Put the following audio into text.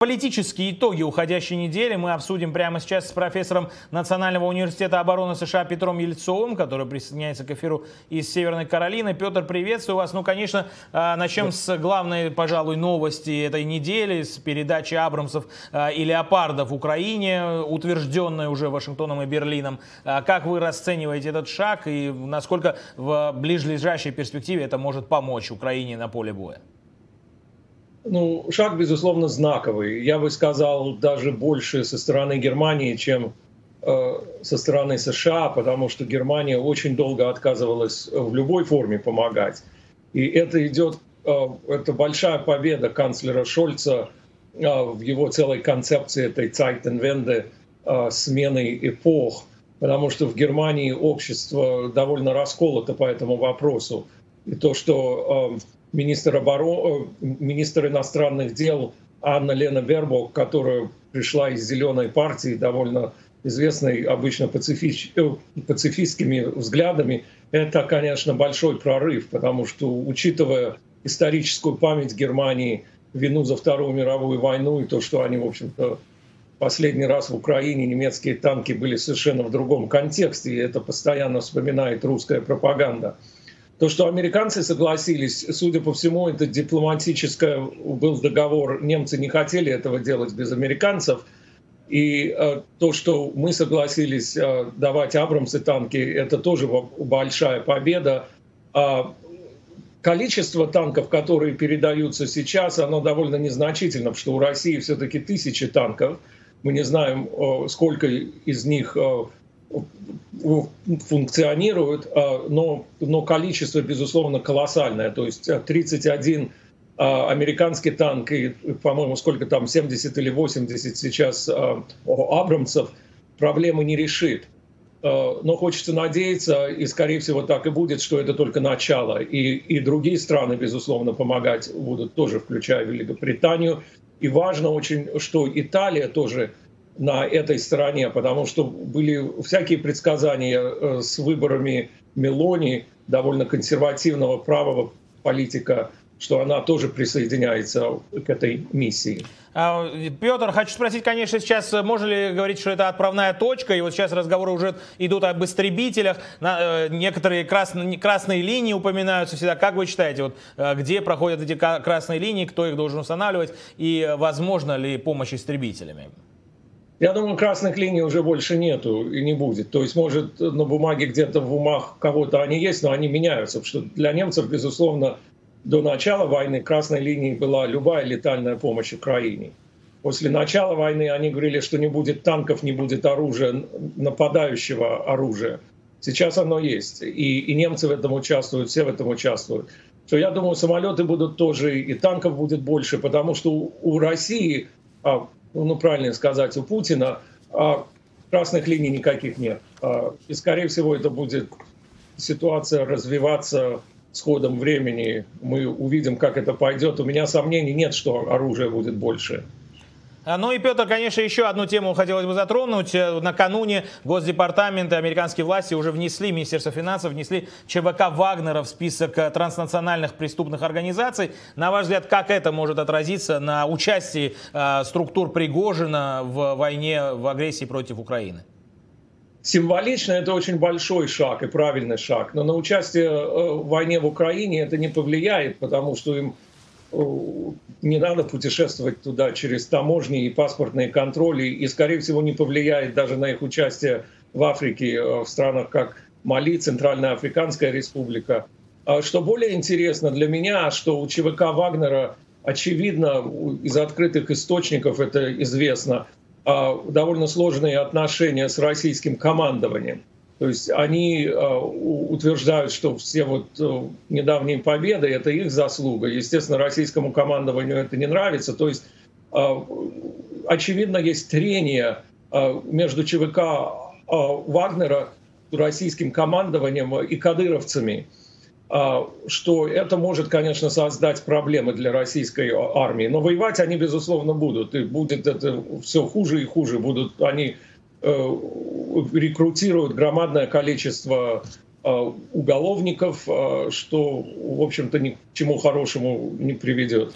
Политические итоги уходящей недели мы обсудим прямо сейчас с профессором Национального университета обороны США Петром Ельцовым, который присоединяется к эфиру из Северной Каролины. Петр, приветствую вас. Ну, конечно, а, начнем с главной, пожалуй, новости этой недели, с передачи Абрамсов а, и Леопардов Украине, утвержденной уже Вашингтоном и Берлином. А, как вы расцениваете этот шаг и насколько в ближайшей перспективе это может помочь Украине на поле боя? Ну, шаг, безусловно, знаковый. Я бы сказал, даже больше со стороны Германии, чем э, со стороны США, потому что Германия очень долго отказывалась в любой форме помогать. И это идет, э, это большая победа канцлера Шольца э, в его целой концепции этой Zeitenwende, э, смены эпох, потому что в Германии общество довольно расколото по этому вопросу. И то, что э, министр, оборон... Э, министр иностранных дел Анна Лена Бербок, которая пришла из «Зеленой партии», довольно известной обычно пацифич... Э, пацифистскими взглядами, это, конечно, большой прорыв, потому что, учитывая историческую память Германии, вину за Вторую мировую войну и то, что они, в общем-то, последний раз в Украине немецкие танки были совершенно в другом контексте, и это постоянно вспоминает русская пропаганда – то, что американцы согласились, судя по всему, это дипломатическое был договор. Немцы не хотели этого делать без американцев. И э, то, что мы согласились э, давать Абрамсы танки, это тоже большая победа. А количество танков, которые передаются сейчас, оно довольно незначительно, потому что у России все-таки тысячи танков. Мы не знаем, э, сколько из них э, функционируют, а, но, но количество, безусловно, колоссальное. То есть 31 а, а, американский танк и, по-моему, сколько там, 70 или 80 сейчас Абрамсов проблемы не решит. Но хочется надеяться, и, скорее всего, так и будет, что это только начало. И, и другие страны, безусловно, помогать будут тоже, включая Великобританию. И важно очень, что Италия тоже на этой стороне, потому что были всякие предсказания э, с выборами Мелони, довольно консервативного правого политика, что она тоже присоединяется к этой миссии. А, Петр, хочу спросить, конечно, сейчас можно ли говорить, что это отправная точка, и вот сейчас разговоры уже идут об истребителях, э, некоторые красные, красные линии упоминаются всегда. Как вы считаете, вот, э, где проходят эти красные линии, кто их должен устанавливать, и возможно ли помощь истребителями? Я думаю, красных линий уже больше нету и не будет. То есть, может, на бумаге где-то в умах кого-то они есть, но они меняются. Потому что для немцев, безусловно, до начала войны красной линией была любая летальная помощь Украине. После начала войны они говорили, что не будет танков, не будет оружия, нападающего оружия. Сейчас оно есть. И, и немцы в этом участвуют, все в этом участвуют. Что я думаю, самолеты будут тоже, и танков будет больше, потому что у, у России а, ну, правильно сказать, у Путина, а красных линий никаких нет. А, и, скорее всего, это будет ситуация развиваться с ходом времени. Мы увидим, как это пойдет. У меня сомнений нет, что оружия будет больше. А, ну и, Петр, конечно, еще одну тему хотелось бы затронуть. Э, накануне Госдепартамент и американские власти уже внесли, Министерство финансов внесли ЧВК Вагнера в список э, транснациональных преступных организаций. На ваш взгляд, как это может отразиться на участии э, структур Пригожина в войне, в агрессии против Украины? Символично это очень большой шаг и правильный шаг, но на участие в войне в Украине это не повлияет, потому что им не надо путешествовать туда через таможни и паспортные контроли, и, скорее всего, не повлияет даже на их участие в Африке, э, в странах как Мали, Центральная Африканская Республика. А что более интересно для меня, что у ЧВК Вагнера, очевидно, из открытых источников это известно, а, довольно сложные отношения с российским командованием. То есть они э, утверждают, что все вот э, недавние победы — это их заслуга. Естественно, российскому командованию это не нравится. То есть, э, очевидно, есть трение между ЧВК Вагнера, российским командованием и кадыровцами, что это может, конечно, создать проблемы для российской армии. Но воевать они, безусловно, будут. И будет это все хуже и хуже. Будут они рекрутируют громадное количество э, уголовников, э, что, в общем-то, ни к чему хорошему не приведет.